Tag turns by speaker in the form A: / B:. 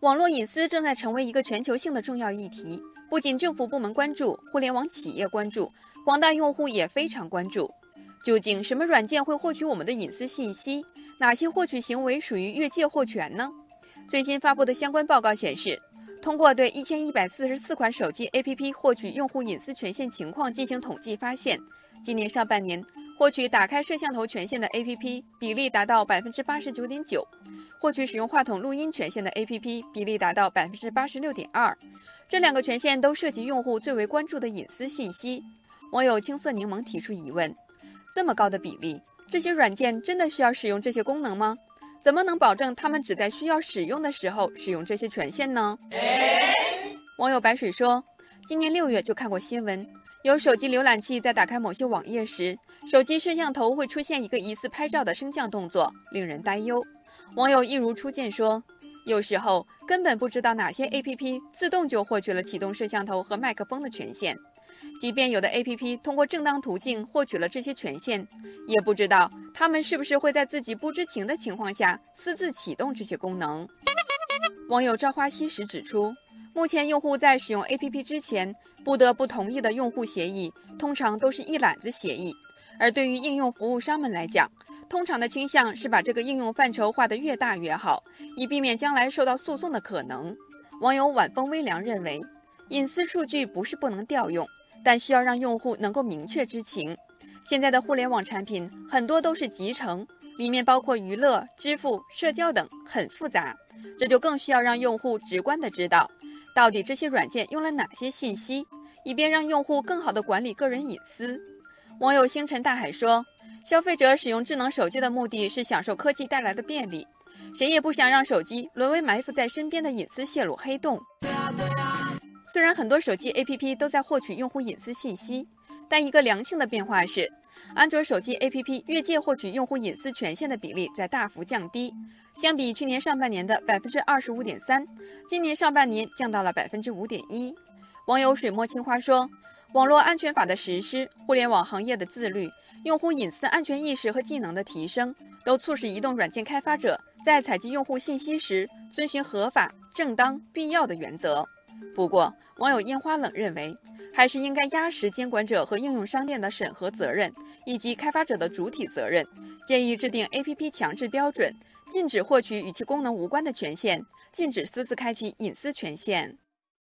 A: 网络隐私正在成为一个全球性的重要议题，不仅政府部门关注，互联网企业关注，广大用户也非常关注。究竟什么软件会获取我们的隐私信息？哪些获取行为属于越界获权呢？最新发布的相关报告显示，通过对一千一百四十四款手机 APP 获取用户隐私权限情况进行统计，发现，今年上半年获取打开摄像头权限的 APP 比例达到百分之八十九点九。获取使用话筒录音权限的 APP 比例达到百分之八十六点二，这两个权限都涉及用户最为关注的隐私信息。网友青色柠檬提出疑问：这么高的比例，这些软件真的需要使用这些功能吗？怎么能保证他们只在需要使用的时候使用这些权限呢？网友白水说，今年六月就看过新闻，有手机浏览器在打开某些网页时，手机摄像头会出现一个疑似拍照的升降动作，令人担忧。网友一如初见说，有时候根本不知道哪些 APP 自动就获取了启动摄像头和麦克风的权限，即便有的 APP 通过正当途径获取了这些权限，也不知道他们是不是会在自己不知情的情况下私自启动这些功能。网友朝花夕拾指出，目前用户在使用 APP 之前不得不同意的用户协议，通常都是一揽子协议，而对于应用服务商们来讲，通常的倾向是把这个应用范畴画得越大越好，以避免将来受到诉讼的可能。网友晚风微凉认为，隐私数据不是不能调用，但需要让用户能够明确知情。现在的互联网产品很多都是集成，里面包括娱乐、支付、社交等，很复杂，这就更需要让用户直观的知道，到底这些软件用了哪些信息，以便让用户更好的管理个人隐私。网友星辰大海说。消费者使用智能手机的目的是享受科技带来的便利，谁也不想让手机沦为埋伏在身边的隐私泄露黑洞。虽然很多手机 APP 都在获取用户隐私信息，但一个良性的变化是，安卓手机 APP 越界获取用户隐私权限的比例在大幅降低，相比去年上半年的百分之二十五点三，今年上半年降到了百分之五点一。网友水墨青花说。网络安全法的实施、互联网行业的自律、用户隐私安全意识和技能的提升，都促使移动软件开发者在采集用户信息时遵循合法、正当、必要的原则。不过，网友烟花冷认为，还是应该压实监管者和应用商店的审核责任，以及开发者的主体责任，建议制定 APP 强制标准，禁止获取与其功能无关的权限，禁止私自开启隐私权限。